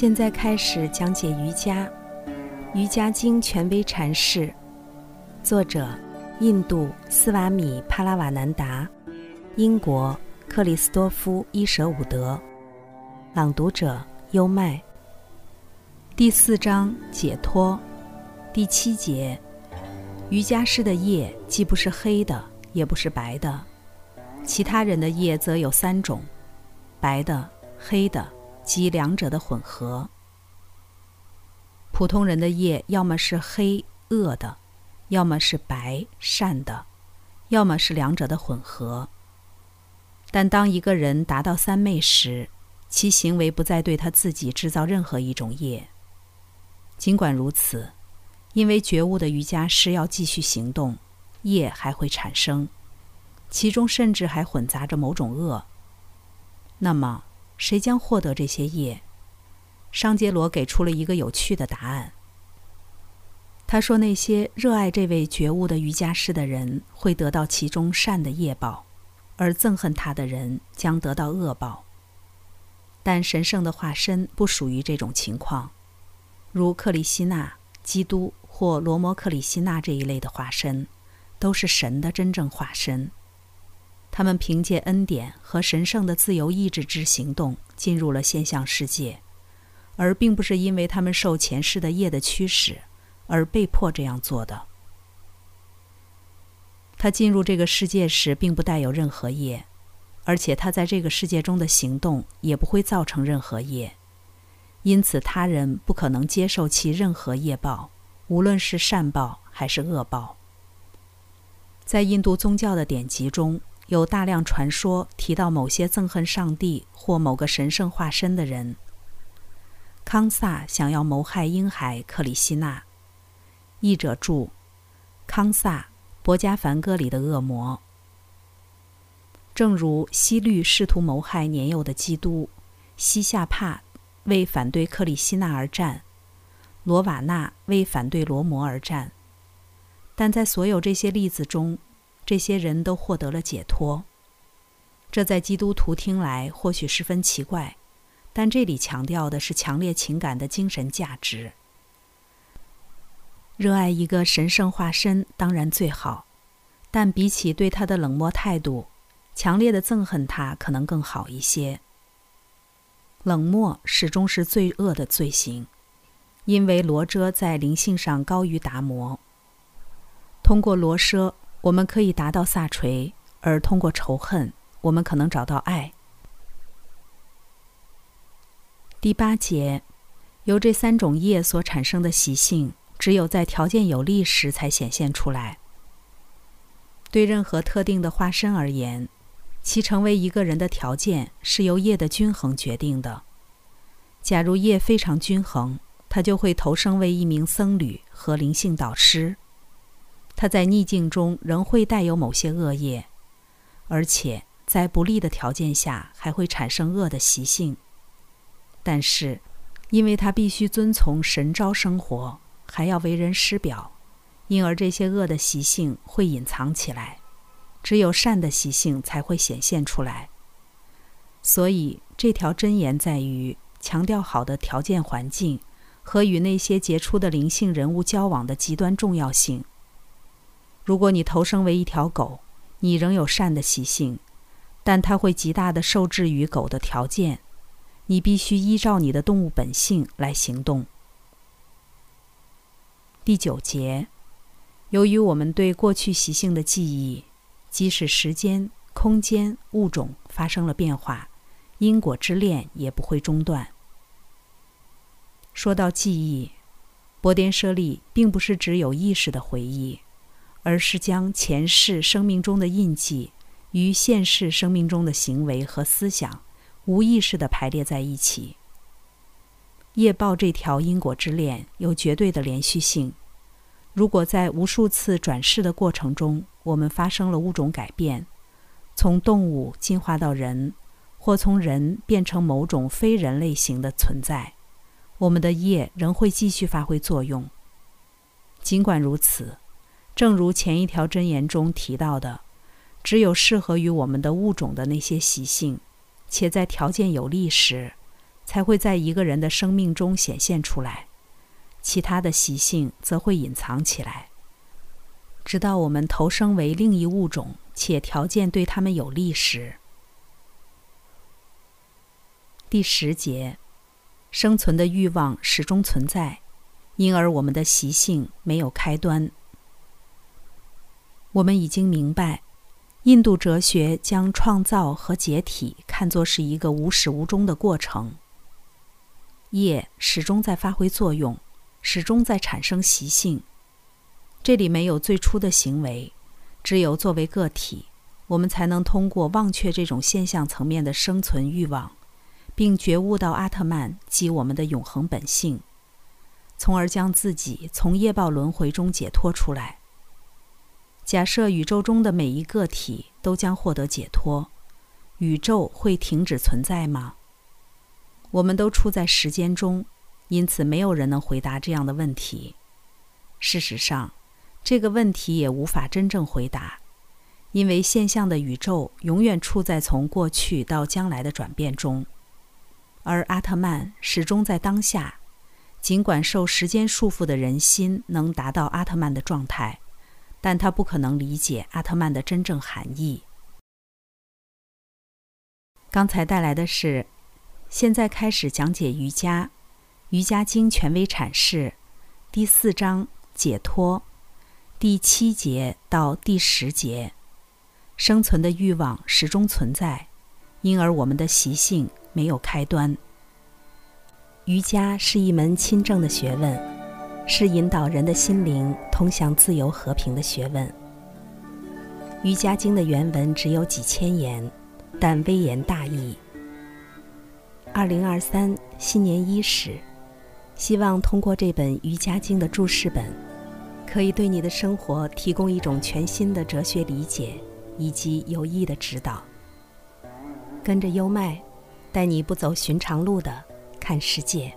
现在开始讲解瑜伽，《瑜伽经》权威阐释，作者：印度斯瓦米帕拉瓦南达，英国克里斯多夫伊舍伍德，朗读者：优麦。第四章解脱，第七节：瑜伽师的业既不是黑的，也不是白的，其他人的业则有三种：白的、黑的。即两者的混合。普通人的业要么是黑恶的，要么是白善的，要么是两者的混合。但当一个人达到三昧时，其行为不再对他自己制造任何一种业。尽管如此，因为觉悟的瑜伽师要继续行动，业还会产生，其中甚至还混杂着某种恶。那么。谁将获得这些业？商杰罗给出了一个有趣的答案。他说：“那些热爱这位觉悟的瑜伽师的人会得到其中善的业报，而憎恨他的人将得到恶报。但神圣的化身不属于这种情况，如克里希那、基督或罗摩克里希那这一类的化身，都是神的真正化身。”他们凭借恩典和神圣的自由意志之行动进入了现象世界，而并不是因为他们受前世的业的驱使而被迫这样做的。他进入这个世界时并不带有任何业，而且他在这个世界中的行动也不会造成任何业，因此他人不可能接受其任何业报，无论是善报还是恶报。在印度宗教的典籍中。有大量传说提到某些憎恨上帝或某个神圣化身的人。康萨想要谋害婴孩克里希纳。译者注：康萨《博加凡歌》里的恶魔。正如西律试图谋害年幼的基督，西夏帕为反对克里希纳而战，罗瓦纳为反对罗摩而战。但在所有这些例子中，这些人都获得了解脱，这在基督徒听来或许十分奇怪，但这里强调的是强烈情感的精神价值。热爱一个神圣化身当然最好，但比起对他的冷漠态度，强烈的憎恨他可能更好一些。冷漠始终是罪恶的罪行，因为罗遮在灵性上高于达摩。通过罗奢。我们可以达到萨垂，而通过仇恨，我们可能找到爱。第八节，由这三种业所产生的习性，只有在条件有利时才显现出来。对任何特定的化身而言，其成为一个人的条件是由业的均衡决定的。假如业非常均衡，他就会投生为一名僧侣和灵性导师。他在逆境中仍会带有某些恶业，而且在不利的条件下还会产生恶的习性。但是，因为他必须遵从神招生活，还要为人师表，因而这些恶的习性会隐藏起来，只有善的习性才会显现出来。所以，这条真言在于强调好的条件环境和与那些杰出的灵性人物交往的极端重要性。如果你投生为一条狗，你仍有善的习性，但它会极大的受制于狗的条件。你必须依照你的动物本性来行动。第九节，由于我们对过去习性的记忆，即使时间、空间、物种发生了变化，因果之链也不会中断。说到记忆，波颠舍利并不是只有意识的回忆。而是将前世生命中的印记与现世生命中的行为和思想无意识地排列在一起。业报这条因果之链有绝对的连续性。如果在无数次转世的过程中，我们发生了物种改变，从动物进化到人，或从人变成某种非人类型的存在，我们的业仍会继续发挥作用。尽管如此。正如前一条箴言中提到的，只有适合于我们的物种的那些习性，且在条件有利时，才会在一个人的生命中显现出来，其他的习性则会隐藏起来，直到我们投生为另一物种，且条件对他们有利时。第十节，生存的欲望始终存在，因而我们的习性没有开端。我们已经明白。印度哲学将创造和解体看作是一个无始无终的过程。业始终在发挥作用，始终在产生习性。这里没有最初的行为，只有作为个体，我们才能通过忘却这种现象层面的生存欲望，并觉悟到阿特曼及我们的永恒本性，从而将自己从业报轮回中解脱出来。假设宇宙中的每一个体都将获得解脱，宇宙会停止存在吗？我们都处在时间中，因此没有人能回答这样的问题。事实上，这个问题也无法真正回答，因为现象的宇宙永远处在从过去到将来的转变中，而阿特曼始终在当下。尽管受时间束缚的人心能达到阿特曼的状态。但他不可能理解阿特曼的真正含义。刚才带来的是，现在开始讲解瑜伽，《瑜伽经》权威阐释，第四章解脱，第七节到第十节，生存的欲望始终存在，因而我们的习性没有开端。瑜伽是一门亲政的学问。是引导人的心灵通向自由和平的学问。《瑜伽经》的原文只有几千言，但微言大义。二零二三新年伊始，希望通过这本《瑜伽经》的注释本，可以对你的生活提供一种全新的哲学理解以及有益的指导。跟着优麦，带你不走寻常路的看世界。